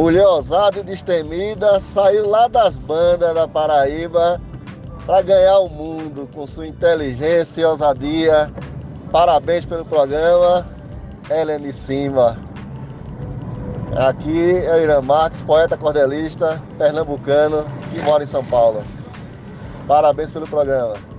Mulher ousada e destemida, saiu lá das bandas da Paraíba para ganhar o mundo com sua inteligência e ousadia. Parabéns pelo programa, Helene Simba. Aqui é o Irã Marques, poeta cordelista, pernambucano, que mora em São Paulo. Parabéns pelo programa.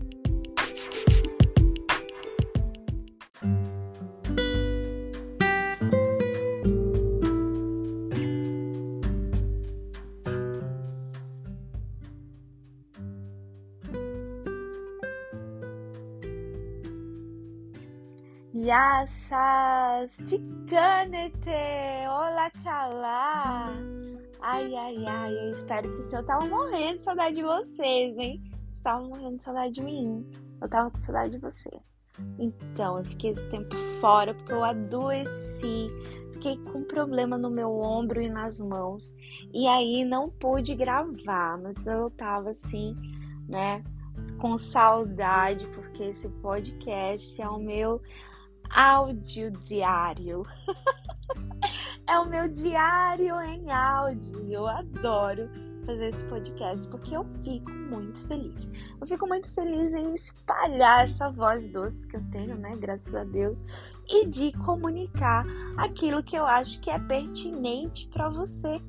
Yassas de canete! Olá, calá! Ai, ai, ai, eu espero que o senhor tava morrendo de saudade de vocês, hein? Estavam morrendo de saudade de mim. Eu tava com saudade de você. Então, eu fiquei esse tempo fora porque eu adoeci. Fiquei com problema no meu ombro e nas mãos. E aí não pude gravar, mas eu tava assim, né? Com saudade, porque esse podcast é o meu áudio diário. é o meu diário em áudio. Eu adoro fazer esse podcast porque eu fico muito feliz. Eu fico muito feliz em espalhar essa voz doce que eu tenho, né? Graças a Deus. E de comunicar aquilo que eu acho que é pertinente para você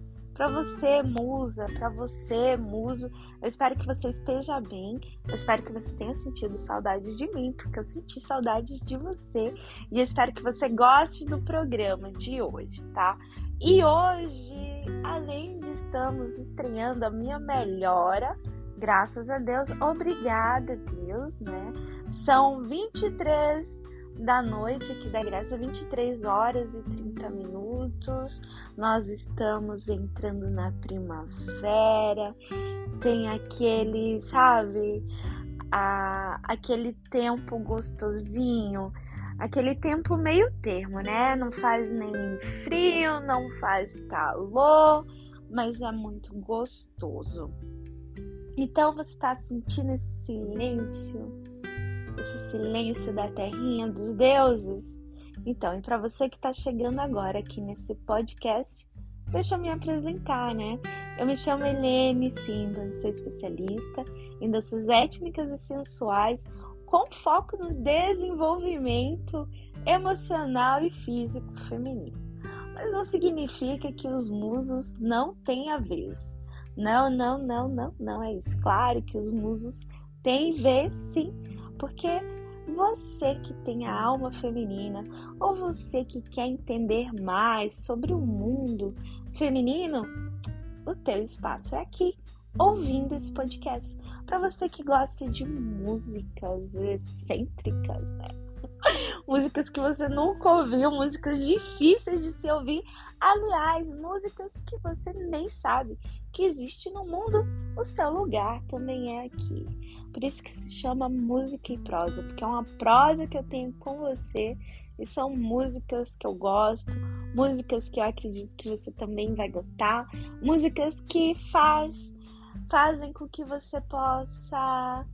para você, musa, para você, muso. Eu espero que você esteja bem. Eu espero que você tenha sentido saudade de mim, porque eu senti saudade de você. E eu espero que você goste do programa de hoje, tá? E hoje, além de estamos estreando a minha melhora, graças a Deus, obrigada, Deus, né? São 23 da noite aqui da Grécia, 23 horas e 30 minutos. Nós estamos entrando na primavera. Tem aquele, sabe, a, aquele tempo gostosinho, aquele tempo meio termo, né? Não faz nem frio, não faz calor, mas é muito gostoso. Então você está sentindo esse silêncio? Esse silêncio da terrinha dos deuses? Então, e para você que está chegando agora aqui nesse podcast, deixa eu me apresentar, né? Eu me chamo Helene Sindan, sou especialista em danças étnicas e sensuais com foco no desenvolvimento emocional e físico feminino. Mas não significa que os musos não têm a vez. Não, não, não, não, não é isso. Claro que os musos têm vez sim, porque você que tem a alma feminina ou você que quer entender mais sobre o mundo feminino, o teu espaço é aqui, ouvindo esse podcast. Para você que gosta de músicas excêntricas, né? músicas que você nunca ouviu, músicas difíceis de se ouvir, aliás, músicas que você nem sabe que existe no mundo, o seu lugar também é aqui. Por isso que se chama música e prosa, porque é uma prosa que eu tenho com você e são músicas que eu gosto, músicas que eu acredito que você também vai gostar, músicas que faz, fazem com que você possa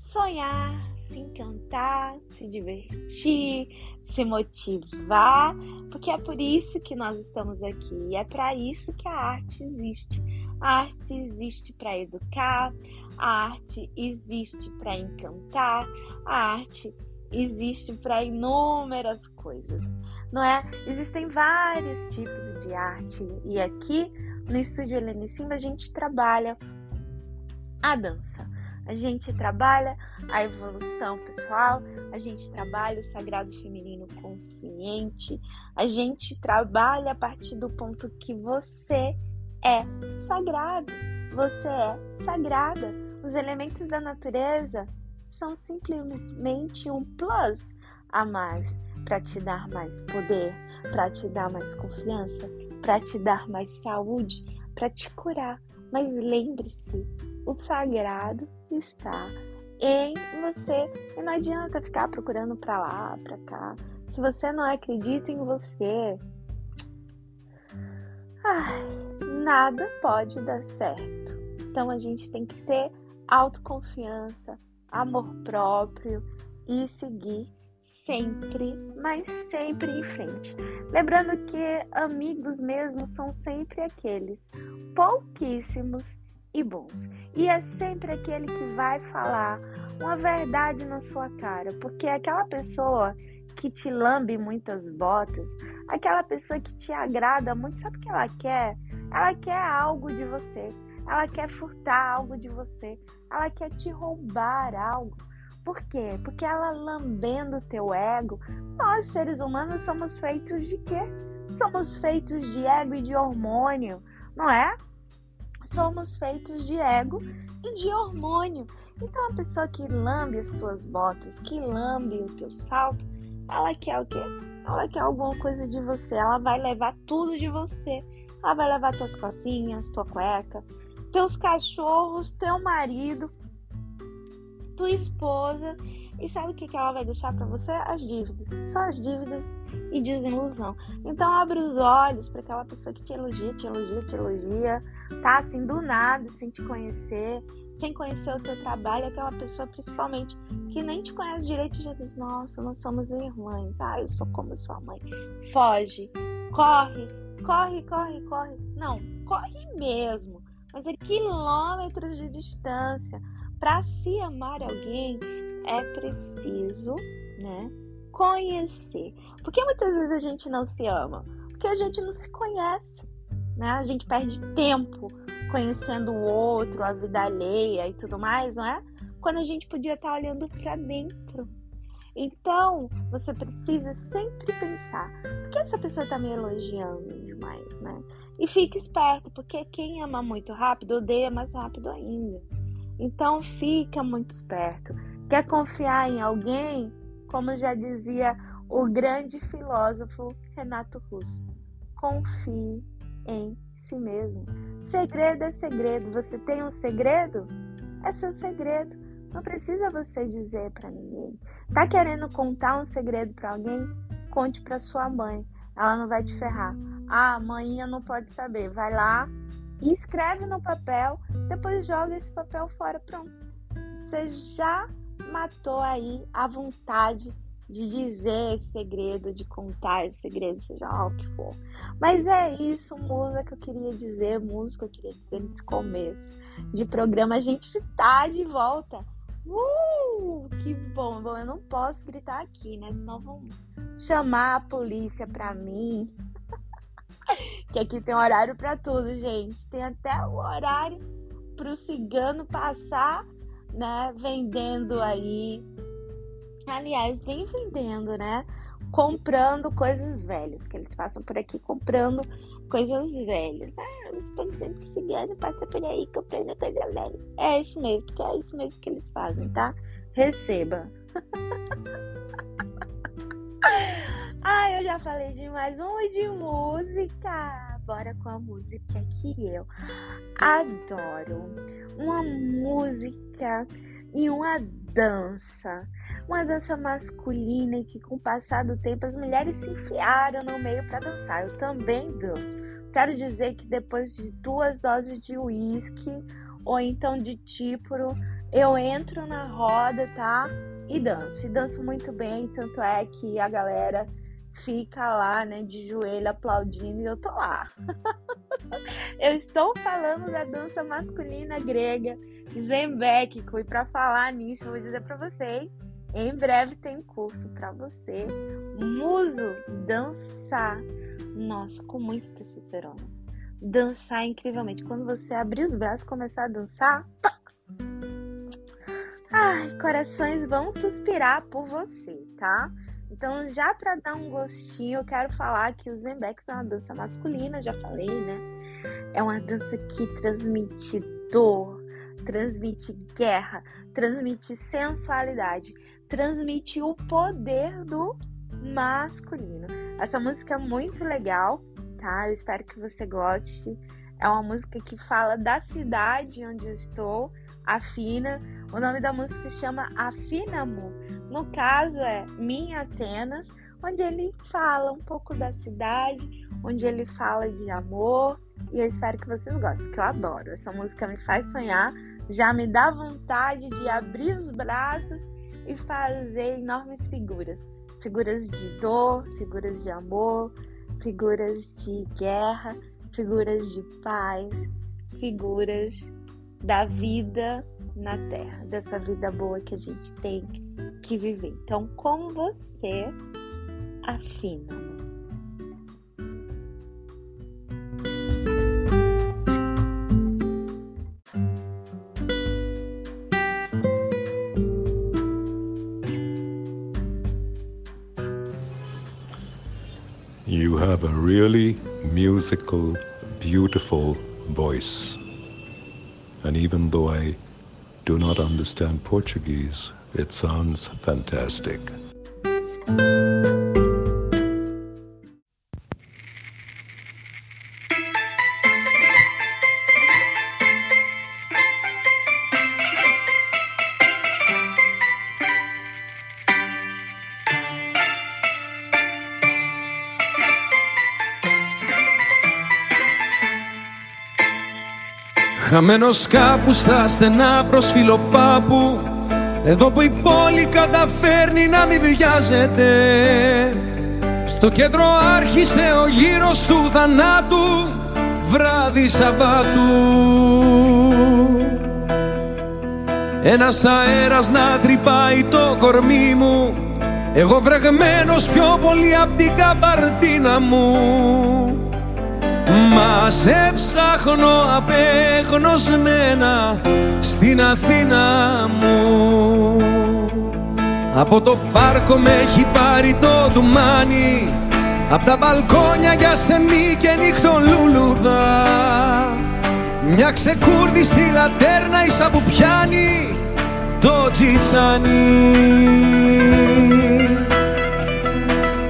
sonhar, se encantar, se divertir, se motivar, porque é por isso que nós estamos aqui e é para isso que a arte existe. A arte existe para educar, a arte existe para encantar, a arte existe para inúmeras coisas, não é? Existem vários tipos de arte e aqui no estúdio Helene Simba a gente trabalha a dança. A gente trabalha a evolução pessoal, a gente trabalha o sagrado feminino consciente, a gente trabalha a partir do ponto que você é sagrado, você é sagrada. Os elementos da natureza são simplesmente um plus a mais para te dar mais poder, para te dar mais confiança, para te dar mais saúde, para te curar. Mas lembre-se, o sagrado está em você. E não adianta ficar procurando para lá, para cá. Se você não acredita em você, ai, nada pode dar certo. Então a gente tem que ter autoconfiança, amor próprio e seguir sempre, mas sempre em frente. Lembrando que amigos mesmo são sempre aqueles pouquíssimos e bons. E é sempre aquele que vai falar uma verdade na sua cara, porque aquela pessoa que te lambe muitas botas, aquela pessoa que te agrada muito, sabe o que ela quer? Ela quer algo de você. Ela quer furtar algo de você. Ela quer te roubar algo. Por quê? Porque ela lambendo o teu ego. Nós, seres humanos, somos feitos de quê? Somos feitos de ego e de hormônio, não é? Somos feitos de ego e de hormônio. Então, a pessoa que lambe as tuas botas, que lambe o teu salto, ela quer o quê? Ela quer alguma coisa de você. Ela vai levar tudo de você. Ela vai levar tuas calcinhas, tua cueca, teus cachorros, teu marido, tua esposa. E sabe o que, que ela vai deixar para você? As dívidas. Só as dívidas e desilusão. Então abre os olhos para aquela pessoa que te elogia, te elogia, te elogia, tá assim do nada, sem te conhecer, sem conhecer o teu trabalho, aquela pessoa principalmente que nem te conhece direito já diz, nossa, nós somos irmãs, ah, eu sou como sua mãe. Foge, corre, corre, corre, corre. Não, corre mesmo, mas é quilômetros de distância. Para se amar alguém é preciso, né, conhecer. Porque muitas vezes a gente não se ama, porque a gente não se conhece, né? A gente perde tempo conhecendo o outro, a vida alheia e tudo mais, não é? Quando a gente podia estar olhando para dentro. Então, você precisa sempre pensar: por que essa pessoa está me elogiando demais, né? E fique esperto, porque quem ama muito rápido odeia mais rápido ainda. Então, fica muito esperto. Quer confiar em alguém? Como já dizia o grande filósofo Renato Russo, confie em si mesmo. Segredo é segredo. Você tem um segredo? É seu segredo. Não precisa você dizer para ninguém. Tá querendo contar um segredo para alguém? Conte para sua mãe. Ela não vai te ferrar. Ah, a mãe não pode saber. Vai lá e escreve no papel, depois joga esse papel fora, pronto. Você já matou aí a vontade de dizer esse segredo, de contar esse segredo, seja lá o que for. Mas é isso, musa, que eu queria dizer, música eu queria dizer nesse começo de programa. A gente está de volta. Uh, que bom. Bom, eu não posso gritar aqui, né? Senão vão chamar a polícia pra mim. que aqui tem horário para tudo, gente. Tem até o horário pro cigano passar, né? Vendendo aí Aliás, nem vendendo, né? Comprando coisas velhas, que eles passam por aqui comprando coisas velhas. Ah, eles estão sempre seguindo, passa por aí comprando coisa velha. É isso mesmo, porque é isso mesmo que eles fazem, tá? Receba. ah, eu já falei demais. Vamos de música. Bora com a música que eu adoro. Uma música e uma dança uma dança masculina e que com o passar do tempo as mulheres se enfiaram no meio para dançar. Eu também danço. Quero dizer que depois de duas doses de uísque ou então de típoro, eu entro na roda, tá? E danço. E danço muito bem, tanto é que a galera fica lá, né, de joelho aplaudindo e eu tô lá. eu estou falando da dança masculina grega, Zembéquico, e para falar nisso, eu vou dizer para vocês em breve tem curso para você. Muso, dançar. Nossa, com muita testosterona. Dançar incrivelmente. Quando você abrir os braços e começar a dançar, ai, corações vão suspirar por você, tá? Então, já para dar um gostinho, eu quero falar que o Zembex é uma dança masculina, já falei, né? É uma dança que transmite dor, transmite guerra, transmite sensualidade transmitir o poder do masculino. Essa música é muito legal, tá? Eu espero que você goste. É uma música que fala da cidade onde eu estou, Afina. O nome da música se chama Afinamo. No caso é Minha Atenas, onde ele fala um pouco da cidade, onde ele fala de amor. E eu espero que vocês gostem, que eu adoro. Essa música me faz sonhar, já me dá vontade de abrir os braços e fazer enormes figuras. Figuras de dor, figuras de amor, figuras de guerra, figuras de paz, figuras da vida na Terra, dessa vida boa que a gente tem que viver. Então, como você afina? You have a really musical, beautiful voice. And even though I do not understand Portuguese, it sounds fantastic. Χαμένος κάπους στα στενά προς φιλοπάπου. Εδώ που η πόλη καταφέρνει να μην βιάζεται. Στο κέντρο άρχισε ο γύρος του θανάτου Βράδυ Σαββάτου. Ένας αέρας να τρυπάει το κορμί μου. Εγώ βρεγμένος πιο πολύ απ' την καμπαρτίνα μου Μας σε ψάχνω απέγνωσμένα στην Αθήνα μου. Από το πάρκο με έχει πάρει το ντουμάνι Απ' τα μπαλκόνια για σεμί και νύχτο λουλουδά Μια ξεκούρδη στη λατέρνα ίσα που πιάνει το τσιτσάνι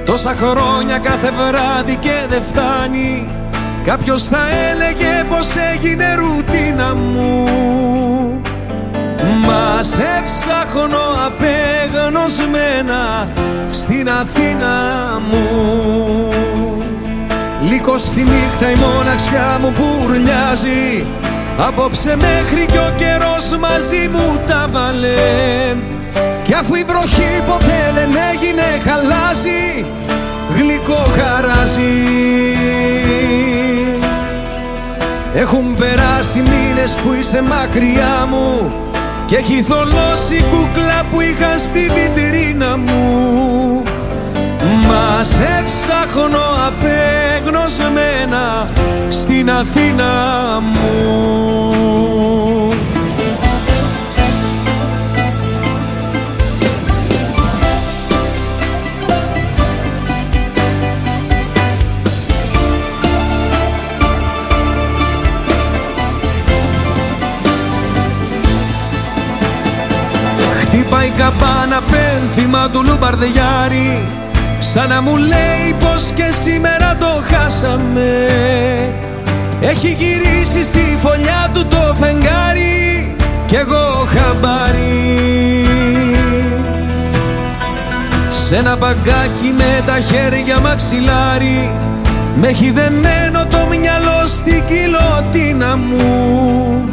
Τόσα χρόνια κάθε βράδυ και δεν φτάνει Κάποιος θα έλεγε πως έγινε ρουτίνα μου. Μας σε ψάχνω απέγνωσμένα στην Αθήνα μου. Λίγο στη νύχτα η μοναξιά μου πουρλιάζει Απόψε μέχρι κι ο καιρός μαζί μου τα βάλε. Κι αφού η βροχή ποτέ δεν έγινε χαλάζει Γλυκό χαράζει έχουν περάσει μήνες που είσαι μακριά μου Και έχει θολώσει κούκλα που είχα στη βιτρίνα μου. Μας σε ψάχνω απέγνωσμένα στην Αθήνα μου καμπάνα πένθυμα του Λουμπαρδιάρη Σαν να μου λέει πως και σήμερα το χάσαμε. Έχει γυρίσει στη φωλιά του το φεγγάρι Κι εγώ χαμπάρι. Σ' ένα μπαγκάκι με τα χέρια μαξιλάρι Με έχει δεμένο το μυαλό στην κοιλωτίνα μου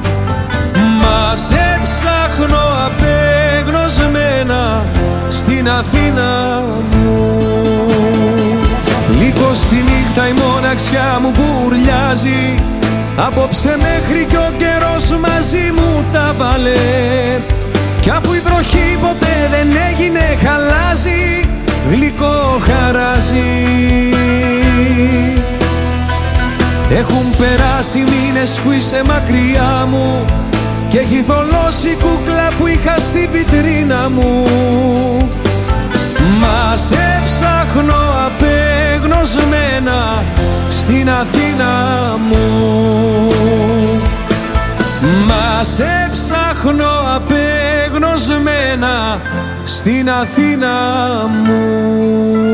Μας σε ψάχνω απέγνωσμένα στην Αθήνα μου. Λίγο στη νύχτα η μοναξιά μου μπουρλιάζει Απόψε μέχρι κι ο καιρός μαζί μου τα βάλε. Κι αφού η βροχή ποτέ δεν έγινε χαλάζει Γλυκό χαράζει. Έχουν περάσει μήνες που είσαι μακριά μου και έχει θολώσει η κούκλα που είχα στη βιτρίνα μου. Μας σε ψάχνω απέγνωσμένα στην Αθήνα μου. Μας σε ψάχνω απέγνωσμένα στην Αθήνα μου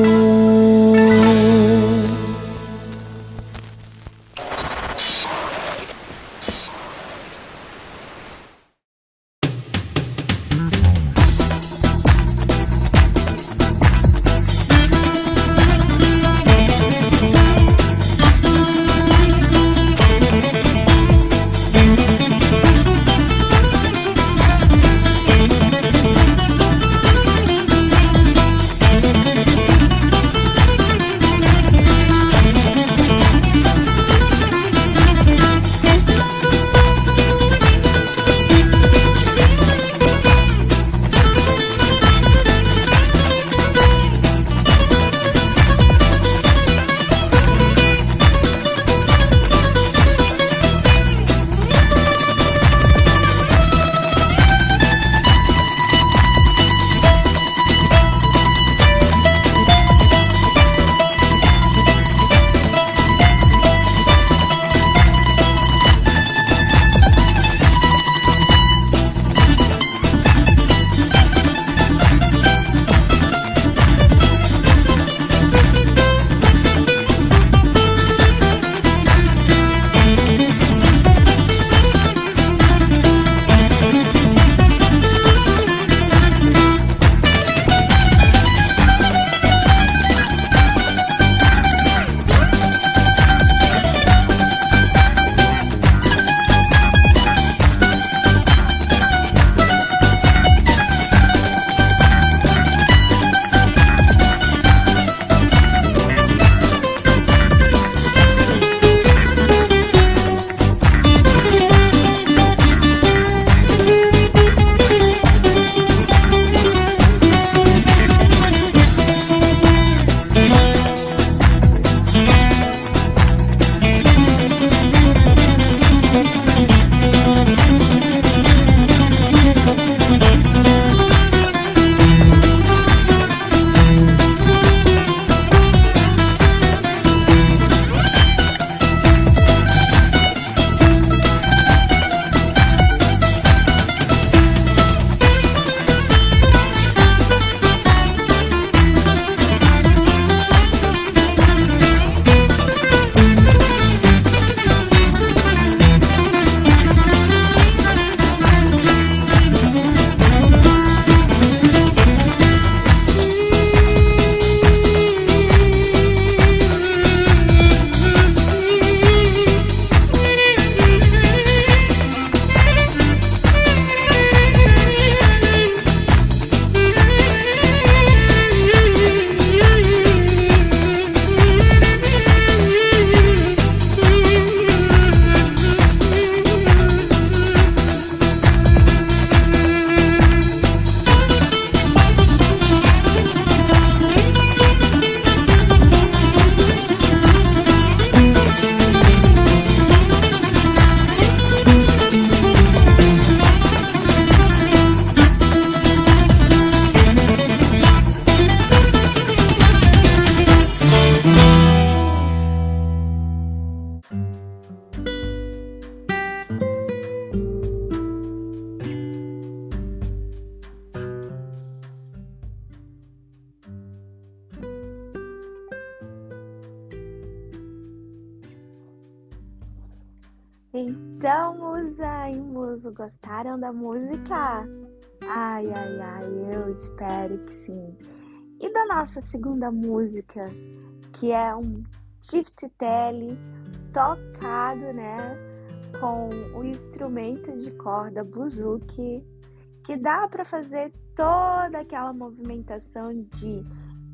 gostaram da música? Ai, ai, ai, eu espero que sim. E da nossa segunda música, que é um tiftetele tocado, né, com o instrumento de corda buzuki, que dá para fazer toda aquela movimentação de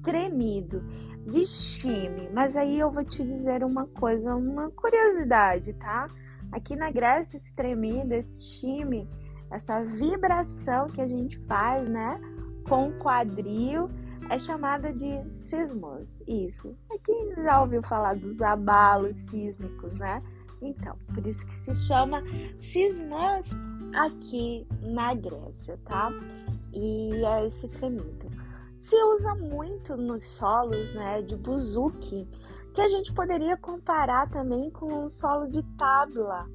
tremido, de chime. Mas aí eu vou te dizer uma coisa, uma curiosidade, tá? Aqui na Grécia, esse tremido, esse chime, essa vibração que a gente faz, né, com o quadril, é chamada de sismos. Isso. Aqui já ouviu falar dos abalos sísmicos, né? Então, por isso que se chama sismos aqui na Grécia, tá? E é esse tremido. Se usa muito nos solos, né, de buzuki, que a gente poderia comparar também com um solo de tábua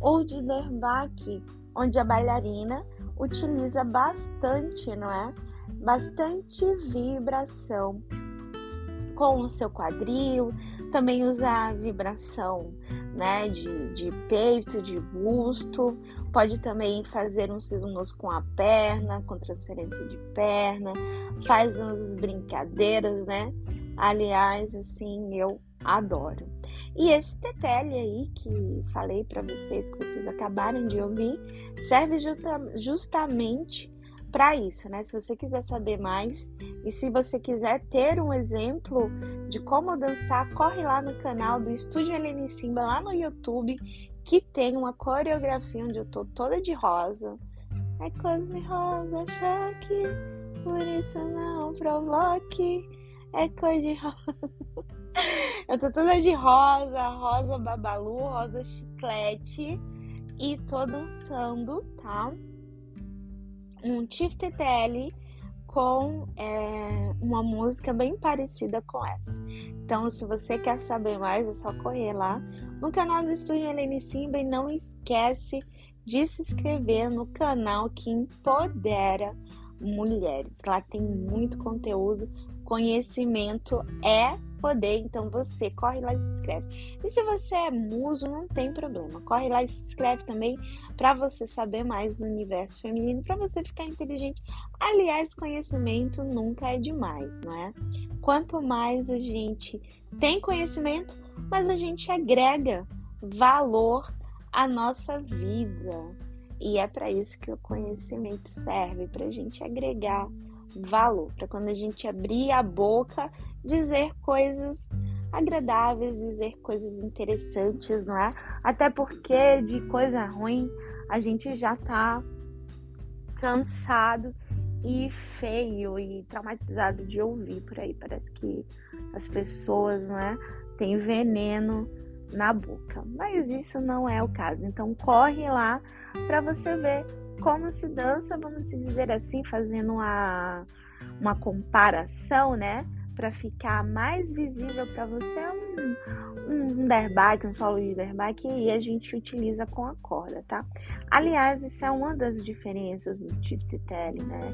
ou de derbaque, onde a bailarina utiliza bastante, não é? Bastante vibração com o seu quadril, também usa a vibração, né, de, de peito, de busto, pode também fazer uns sismos com a perna, com transferência de perna, faz umas brincadeiras, né? Aliás, assim, eu adoro. E esse tetele aí que falei para vocês, que vocês acabaram de ouvir, serve justa, justamente para isso, né? Se você quiser saber mais e se você quiser ter um exemplo de como dançar, corre lá no canal do Estúdio Helene Simba lá no YouTube, que tem uma coreografia onde eu tô toda de rosa. É coisa de rosa, choque, por isso não provoque. É cor de rosa. Eu tô toda de rosa, rosa babalu, rosa chiclete e tô dançando, tá? Um tiftetele com é, uma música bem parecida com essa. Então, se você quer saber mais, é só correr lá no canal do Estúdio Helene Simba e não esquece de se inscrever no canal que empodera mulheres. Lá tem muito conteúdo, conhecimento é poder, então você corre lá e se inscreve. E se você é muso, não tem problema, corre lá e se inscreve também para você saber mais do universo feminino, para você ficar inteligente. Aliás, conhecimento nunca é demais, não é? Quanto mais a gente tem conhecimento, mais a gente agrega valor à nossa vida. E é para isso que o conhecimento serve, para a gente agregar valor, para quando a gente abrir a boca, dizer coisas agradáveis, dizer coisas interessantes, não é? Até porque de coisa ruim a gente já tá cansado e feio e traumatizado de ouvir por aí. Parece que as pessoas, não é, têm veneno na boca. Mas isso não é o caso. Então corre lá para você ver como se dança, vamos dizer assim, fazendo uma, uma comparação, né? Para ficar mais visível para você um, um derbaque, um solo de derbaque, e a gente utiliza com a corda, tá? Aliás, isso é uma das diferenças do tip-tele, né?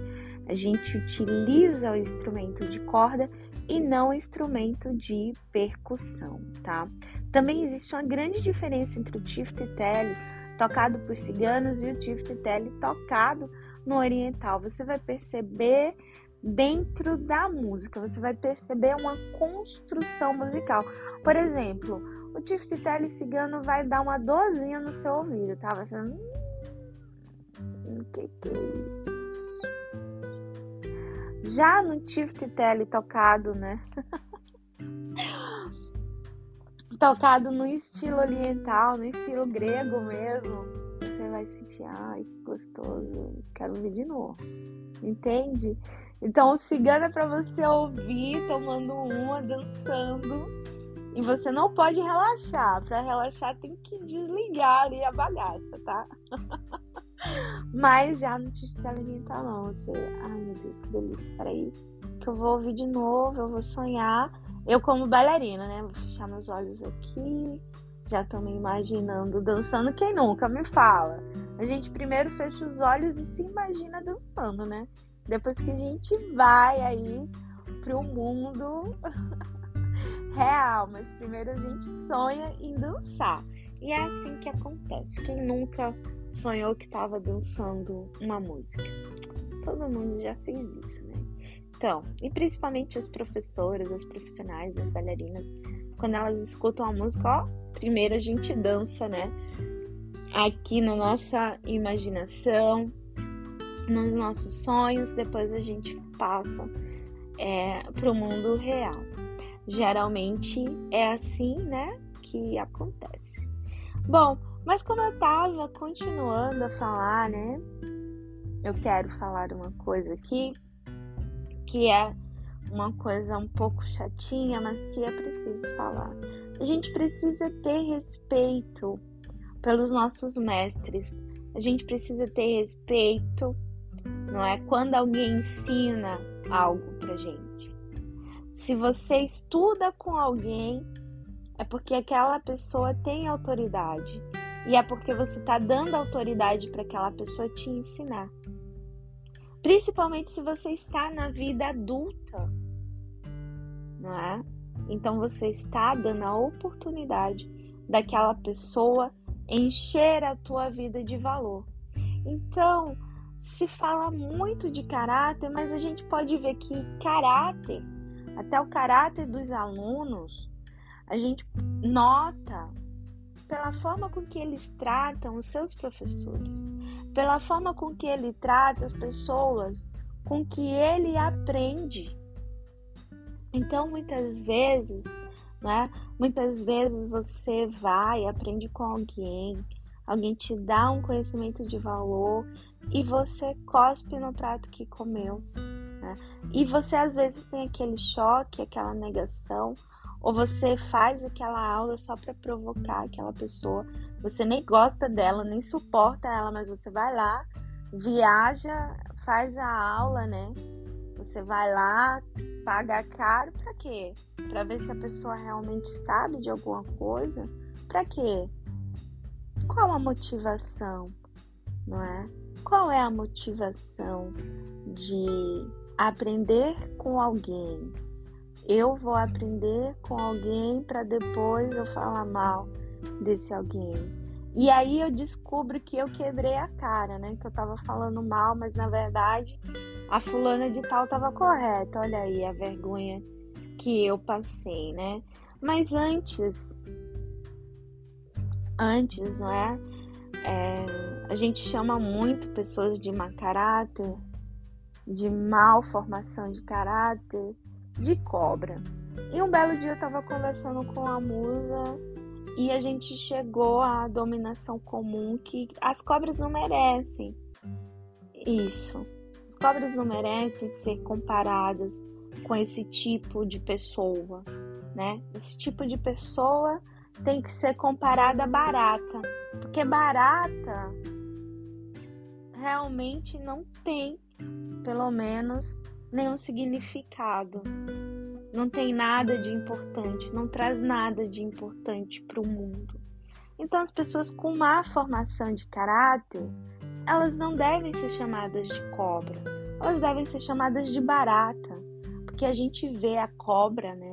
A gente utiliza o instrumento de corda e não o instrumento de percussão, tá? Também existe uma grande diferença entre o tiftetele tocado por ciganos e o tiftetele tocado no oriental. Você vai perceber dentro da música, você vai perceber uma construção musical. Por exemplo, o tiftetele cigano vai dar uma dorzinha no seu ouvido, tá? Vai falando, hum, que que é isso? Já no tiftetele tocado, né? tocado no estilo oriental, no estilo grego mesmo, você vai sentir, ai, que gostoso, quero ver de novo. Entende? Então, o cigano é para você ouvir, tomando uma, dançando. E você não pode relaxar. Para relaxar, tem que desligar ali a bagaça, tá? Mas já não te alimentar, não. Você, ai meu Deus, que delícia. Peraí, que eu vou ouvir de novo, eu vou sonhar eu, como bailarina, né? Vou fechar meus olhos aqui. Já tô me imaginando dançando. Quem nunca me fala? A gente primeiro fecha os olhos e se imagina dançando, né? Depois que a gente vai aí pro mundo real, mas primeiro a gente sonha em dançar. E é assim que acontece. Quem nunca sonhou que estava dançando uma música? Todo mundo já fez isso, né? Então, e principalmente as professoras, as profissionais, as bailarinas, quando elas escutam a música, ó, primeiro a gente dança, né? Aqui na nossa imaginação, nos nossos sonhos, depois a gente passa é, para o mundo real. Geralmente é assim, né, que acontece. Bom, mas como eu tava continuando a falar, né, eu quero falar uma coisa aqui que é uma coisa um pouco chatinha, mas que é preciso falar. A gente precisa ter respeito pelos nossos mestres. A gente precisa ter respeito, não é? Quando alguém ensina algo pra gente. Se você estuda com alguém, é porque aquela pessoa tem autoridade. E é porque você está dando autoridade para aquela pessoa te ensinar. Principalmente se você está na vida adulta, não é? Então você está dando a oportunidade daquela pessoa encher a tua vida de valor. Então, se fala muito de caráter, mas a gente pode ver que caráter, até o caráter dos alunos, a gente nota pela forma com que eles tratam os seus professores, pela forma com que ele trata as pessoas com que ele aprende. Então, muitas vezes, né? Muitas vezes você vai, aprende com alguém, alguém te dá um conhecimento de valor e você cospe no prato que comeu. Né? E você às vezes tem aquele choque, aquela negação, ou você faz aquela aula só para provocar aquela pessoa. Você nem gosta dela, nem suporta ela, mas você vai lá, viaja, faz a aula, né? Você vai lá, paga caro para quê? Para ver se a pessoa realmente sabe de alguma coisa? Para quê? Qual a motivação, não é? Qual é a motivação de aprender com alguém? eu vou aprender com alguém para depois eu falar mal desse alguém. E aí eu descubro que eu quebrei a cara, né? Que eu tava falando mal, mas na verdade a fulana de tal tava correta. Olha aí a vergonha que eu passei, né? Mas antes, antes, não é? É a gente chama muito pessoas de má caráter, de mal formação de caráter, de cobra. E um belo dia eu estava conversando com a musa e a gente chegou à dominação comum que as cobras não merecem isso. As cobras não merecem ser comparadas com esse tipo de pessoa, né? Esse tipo de pessoa tem que ser comparada barata, porque barata realmente não tem, pelo menos, nenhum significado. Não tem nada de importante, não traz nada de importante para o mundo. Então, as pessoas com má formação de caráter, elas não devem ser chamadas de cobra, elas devem ser chamadas de barata, porque a gente vê a cobra, né?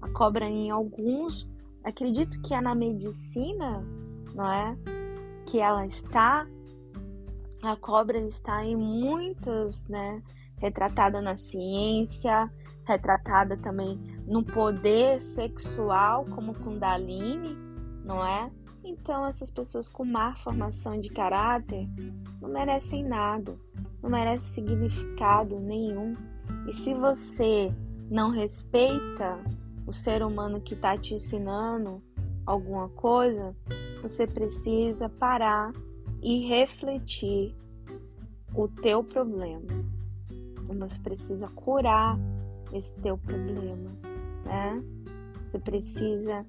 A cobra em alguns, acredito que é na medicina, não é? Que ela está, a cobra está em muitas, né? retratada na ciência, retratada também no poder sexual, como Kundalini, não é? Então, essas pessoas com má formação de caráter não merecem nada, não merecem significado nenhum. E se você não respeita o ser humano que está te ensinando alguma coisa, você precisa parar e refletir o teu problema você precisa curar esse teu problema, né? Você precisa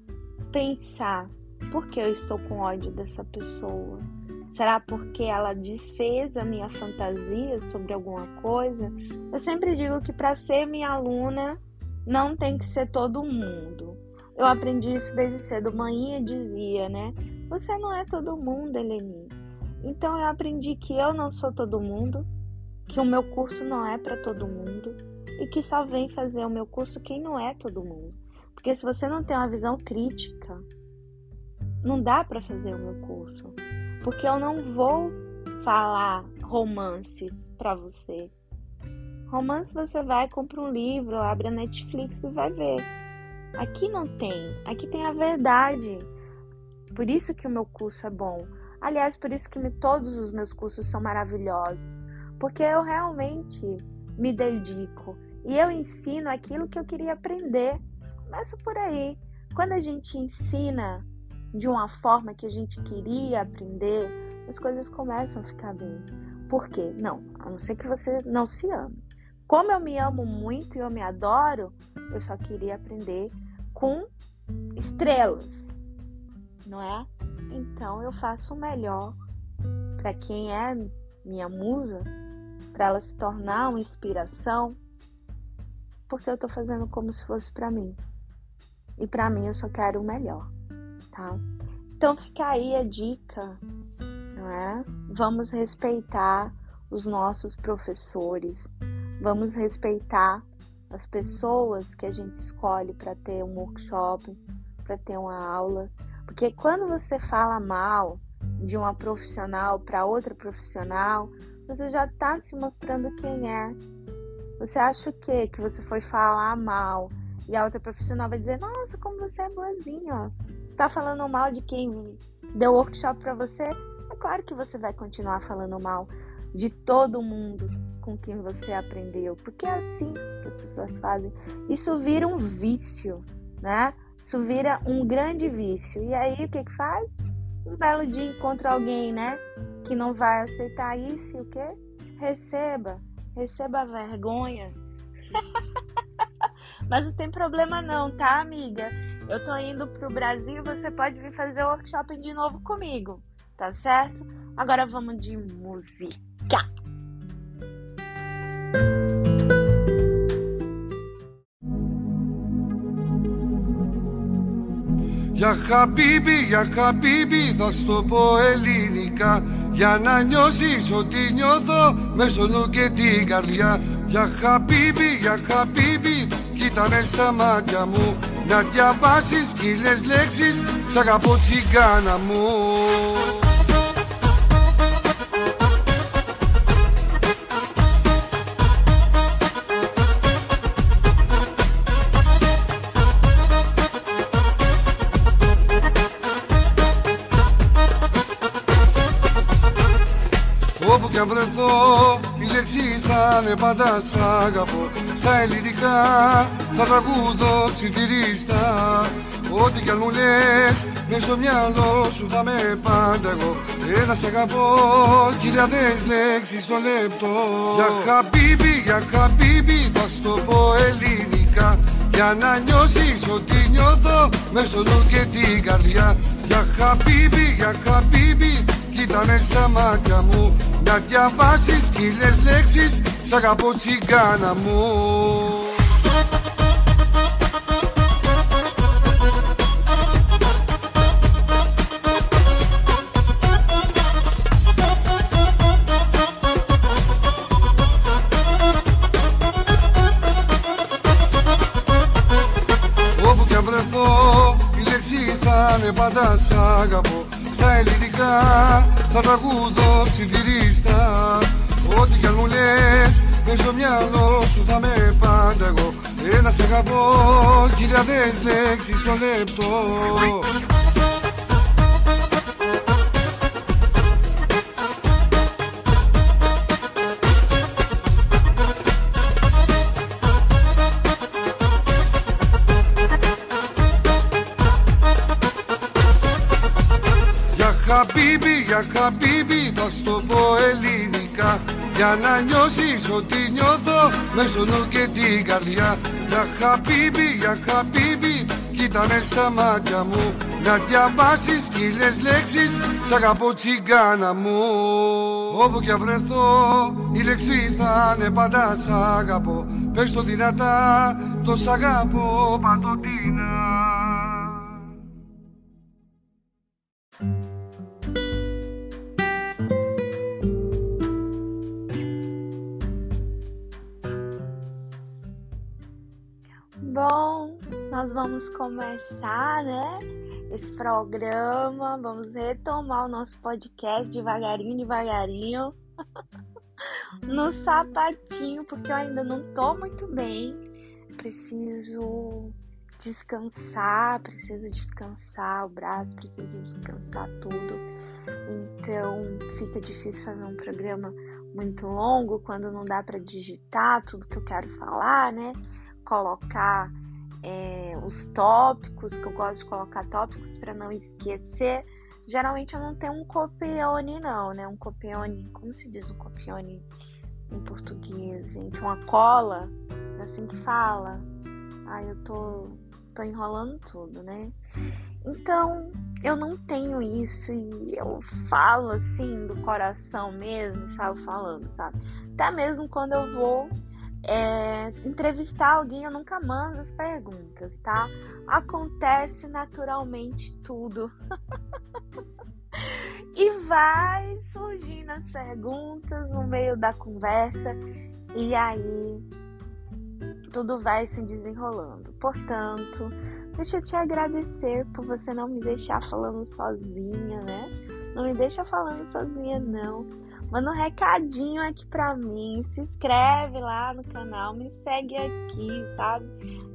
pensar por que eu estou com ódio dessa pessoa? Será porque ela desfez a minha fantasia sobre alguma coisa? Eu sempre digo que para ser minha aluna não tem que ser todo mundo. Eu aprendi isso desde cedo. Mãinha dizia, né? Você não é todo mundo, Eleni. Então eu aprendi que eu não sou todo mundo, que o meu curso não é para todo mundo e que só vem fazer o meu curso quem não é todo mundo. Porque se você não tem uma visão crítica, não dá para fazer o meu curso, porque eu não vou falar romances para você. Romance você vai, compra um livro, abre a Netflix e vai ver. Aqui não tem, aqui tem a verdade. Por isso que o meu curso é bom. Aliás, por isso que me, todos os meus cursos são maravilhosos, porque eu realmente me dedico e eu ensino aquilo que eu queria aprender. Começa por aí. Quando a gente ensina de uma forma que a gente queria aprender, as coisas começam a ficar bem. Por quê? Não, a não ser que você não se ame. Como eu me amo muito e eu me adoro, eu só queria aprender com estrelas, não é? Então eu faço o melhor para quem é minha musa, para ela se tornar uma inspiração, porque eu estou fazendo como se fosse para mim. E para mim eu só quero o melhor, tá? Então fica aí a dica, não é? Vamos respeitar os nossos professores, vamos respeitar as pessoas que a gente escolhe para ter um workshop, para ter uma aula, porque quando você fala mal de uma profissional para outra profissional, você já está se mostrando quem é. Você acha o quê? Que você foi falar mal e a outra profissional vai dizer: Nossa, como você é boazinha. Você está falando mal de quem deu workshop para você? É claro que você vai continuar falando mal de todo mundo com quem você aprendeu, porque é assim que as pessoas fazem. Isso vira um vício, né? Isso vira um grande vício. E aí o que que faz? Um belo dia encontra alguém, né? Que não vai aceitar isso e o quê? Receba. Receba a vergonha. Mas não tem problema não, tá, amiga? Eu tô indo pro Brasil, você pode vir fazer o workshop de novo comigo, tá certo? Agora vamos de música. Για χαμπίμπι, για χαμπίμπι θα στο πω ελληνικά. Για να νιώσεις ότι νιώθω μες στο νου και την καρδιά. Για χαμπίμπι, για χαμπίμπι κοίτα με στα μάτια μου. Να διαβάσεις χίλιες λέξεις σ' αγαπώ τσιγκάνα μου κι αν βρεθώ η λέξη θα είναι πάντα σ' αγαπώ. Στα ελληνικά θα τραγουδώ ψιθυρίστα Ό,τι κι αν μου λες μες στο μυαλό σου θα με πάντα εγώ. Ένα σ' αγαπώ χιλιάδες λέξεις στο λεπτό. Για χαμπίμπι, για χαμπίμπι θα στο πω ελληνικά. Για να νιώσεις ότι νιώθω μες στο νου και την καρδιά. Για χαμπίμπι, για χαμπίμπι κοίτα με στα μάτια μου να διαβάσεις χίλιες λέξεις. Σ' αγαπώ τσιγκάνα μου. Όπου κι αν βρεθώ η λέξη θα είναι πάντα σ' αγαπώ Στα ελληνικά θα τραγουδώ ψιθυρίστα. Ό,τι κι αν μου λες μες στο μυαλό σου θα με πάντα εγώ. Ένα σ' αγαπώ χιλιάδες λέξεις στο λεπτό για χαμπίμπι θα στο πω ελληνικά. Για να νιώσεις ότι νιώθω μες στο νου και την καρδιά. Για χαμπίμπι, για χαμπίμπι κοίτα με στα μάτια μου. Να διαβάσεις χίλιες λέξεις σ' αγαπώ τσιγκάνα μου. Όπου κι αν βρεθώ η λέξη θα είναι πάντα σ' αγαπώ. Πες το δυνατά, το σ' αγαπώ παντοτινά nós vamos começar, né? esse programa. Vamos retomar o nosso podcast devagarinho, devagarinho. no sapatinho, porque eu ainda não tô muito bem. Preciso descansar, preciso descansar o braço, preciso descansar tudo. Então fica difícil fazer um programa muito longo quando não dá para digitar tudo que eu quero falar, né? Colocar é, os tópicos, que eu gosto de colocar tópicos para não esquecer. Geralmente eu não tenho um copione, não, né? Um copione, como se diz um copione em português, gente? Uma cola, é assim que fala. Ai, eu tô, tô enrolando tudo, né? Então, eu não tenho isso e eu falo assim do coração mesmo, sabe? Falando, sabe? Até mesmo quando eu vou é, entrevistar alguém, eu nunca mando as perguntas, tá? Acontece naturalmente tudo. e vai surgindo as perguntas no meio da conversa, e aí tudo vai se desenrolando. Portanto, deixa eu te agradecer por você não me deixar falando sozinha, né? Não me deixa falando sozinha, não Manda um recadinho aqui pra mim. Se inscreve lá no canal, me segue aqui, sabe?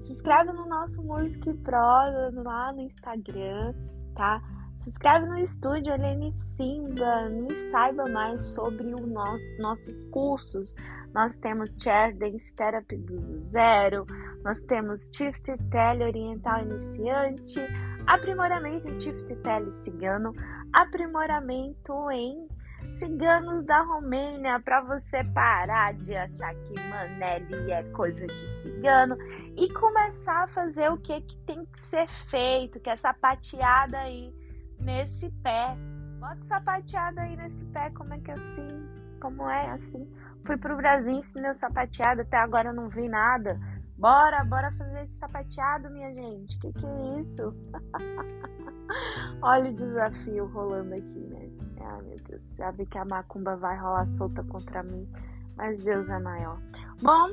Se inscreve no nosso Música e Prosa lá no Instagram, tá? Se inscreve no estúdio Helene Simba, me saiba mais sobre os nosso, nossos cursos. Nós temos Chair Dance Therapy do zero, nós temos Tift Tele Oriental Iniciante, aprimoramento em Tift Tele Cigano, aprimoramento em ciganos da Romênia para você parar de achar que Manelli é coisa de cigano e começar a fazer o que, que tem que ser feito, que é sapateada aí nesse pé. Bota sapateada aí nesse pé, como é que é assim? Como é assim? Fui pro Brasil, ensinei sapateado, até agora eu não vi nada. Bora, bora fazer esse sapateado, minha gente. Que que é isso? Olha o desafio rolando aqui, né? Ai, meu Deus, já vi que a macumba vai rolar solta contra mim, mas Deus é maior. Bom,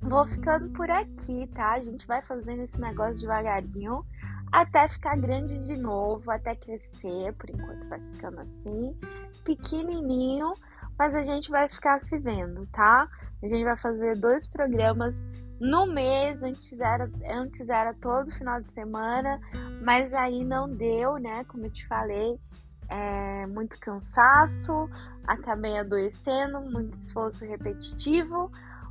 vou ficando por aqui, tá? A gente vai fazendo esse negócio devagarinho até ficar grande de novo, até crescer. Por enquanto vai ficando assim, pequenininho, mas a gente vai ficar se vendo, tá? A gente vai fazer dois programas no mês, antes era, antes era todo final de semana, mas aí não deu, né? Como eu te falei, é, muito cansaço, acabei adoecendo, muito esforço repetitivo,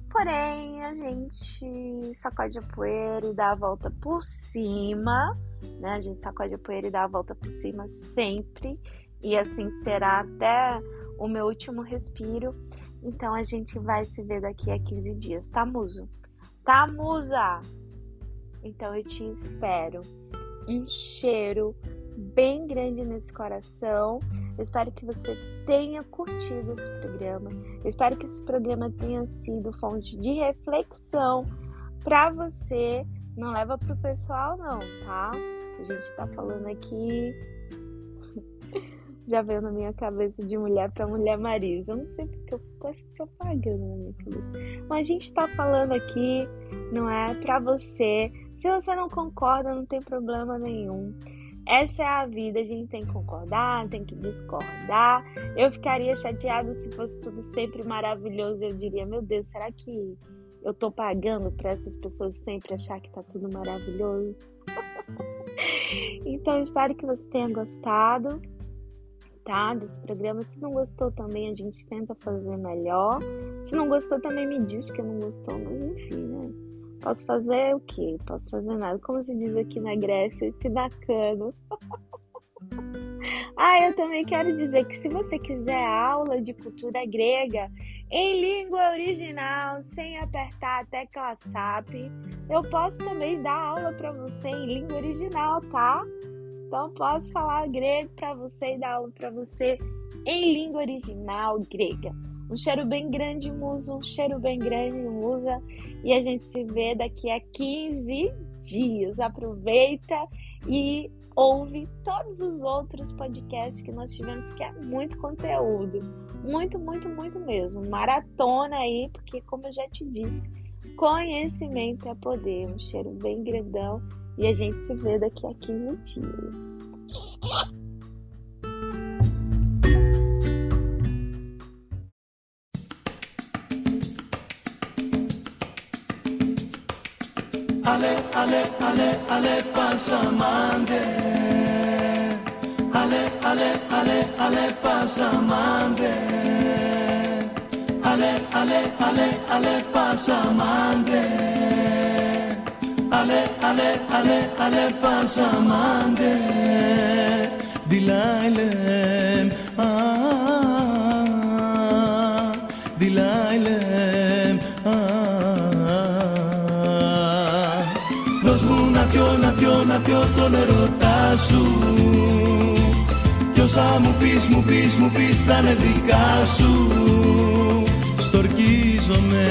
porém a gente sacode a poeira e dá a volta por cima, né? A gente sacode a poeira e dá a volta por cima sempre, e assim será até o meu último respiro. Então a gente vai se ver daqui a 15 dias, tá, Muso? Tá, Musa? Então eu te espero. Um cheiro bem grande nesse coração. Eu espero que você tenha curtido esse programa. Eu espero que esse programa tenha sido fonte de reflexão para você. Não leva pro pessoal não, tá? A gente tá falando aqui já veio na minha cabeça de mulher para mulher Marisa. Eu não sei porque eu fico essa propaganda na minha cabeça. Mas a gente tá falando aqui, não é para você. Se você não concorda, não tem problema nenhum. Essa é a vida, a gente tem que concordar, tem que discordar. Eu ficaria chateada se fosse tudo sempre maravilhoso. Eu diria, meu Deus, será que eu tô pagando para essas pessoas sempre achar que tá tudo maravilhoso? então, espero que você tenha gostado, tá? Desse programa. Se não gostou também, a gente tenta fazer melhor. Se não gostou, também me diz porque não gostou, mas enfim, né? Posso fazer o quê? Posso fazer nada. Como se diz aqui na Grécia, te dá cano. ah, eu também quero dizer que se você quiser aula de cultura grega em língua original, sem apertar a tecla SAP, eu posso também dar aula para você em língua original, tá? Então posso falar grego para você e dar aula para você em língua original grega. Um cheiro bem grande, Musa. Um cheiro bem grande, Musa. E a gente se vê daqui a 15 dias. Aproveita e ouve todos os outros podcasts que nós tivemos, que é muito conteúdo. Muito, muito, muito mesmo. Maratona aí, porque como eu já te disse, Conhecimento é poder. Um cheiro bem grandão. E a gente se vê daqui a 15 dias. Ale, ale, ale, pasamante. Ale, ale, ale, ale, pasamante. Ale, ale, ale, ale, pasamante. ale, ale, ale, ale pasamante Dilailem, ah, dilailem, να πιω, να πιω τον ερωτά σου. Κι όσα μου πεις, μου πεις, μου πεις θα είναι δικά σου. Στορκίζομαι,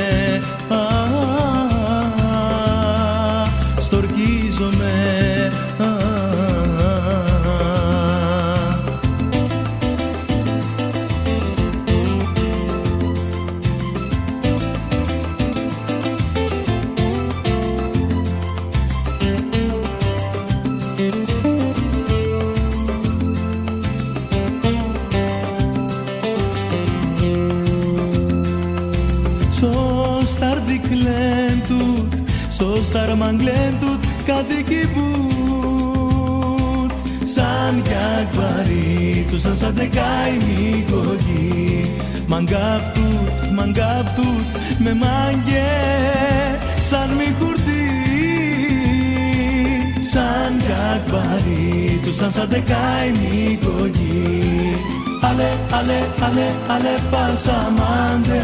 Πάντα τεκάει μη γονι, αλε αλε αλε αλε παζαμάντε,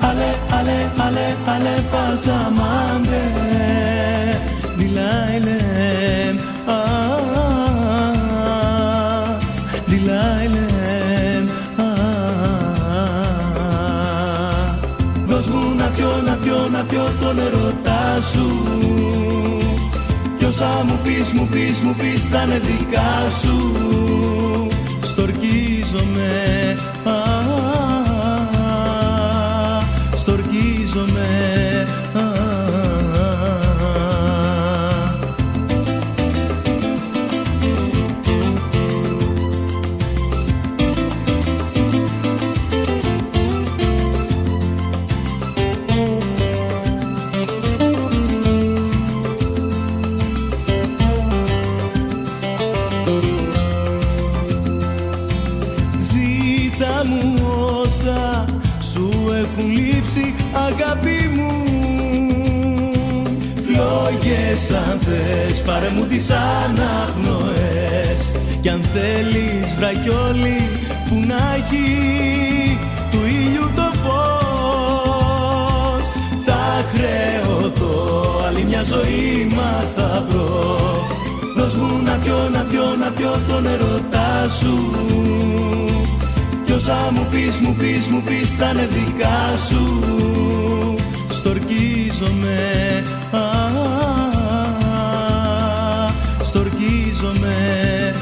αλε αλε αλε αλε παζαμάντε, διλαίλεν ααα, διλαίλεν ααα, δος μου να πιώ να πιώ να πιώ το νερό τα σου όσα μου πεις, μου πεις, μου πεις θα είναι δικά σου. Στορκίζομαι, ah, στορκίζομαι αν θες πάρε μου τις αναπνοές Κι αν θέλεις βραχιόλι που να έχει του ήλιου το φως. Θα χρεωθώ άλλη μια ζωή μα θα βρω. Δώσ' μου να πιω, να πιω, να πιω τον ερωτά σου. Κι όσα μου πεις, μου πεις, μου πεις τα νευρικά σου. Στορκίζομαι, με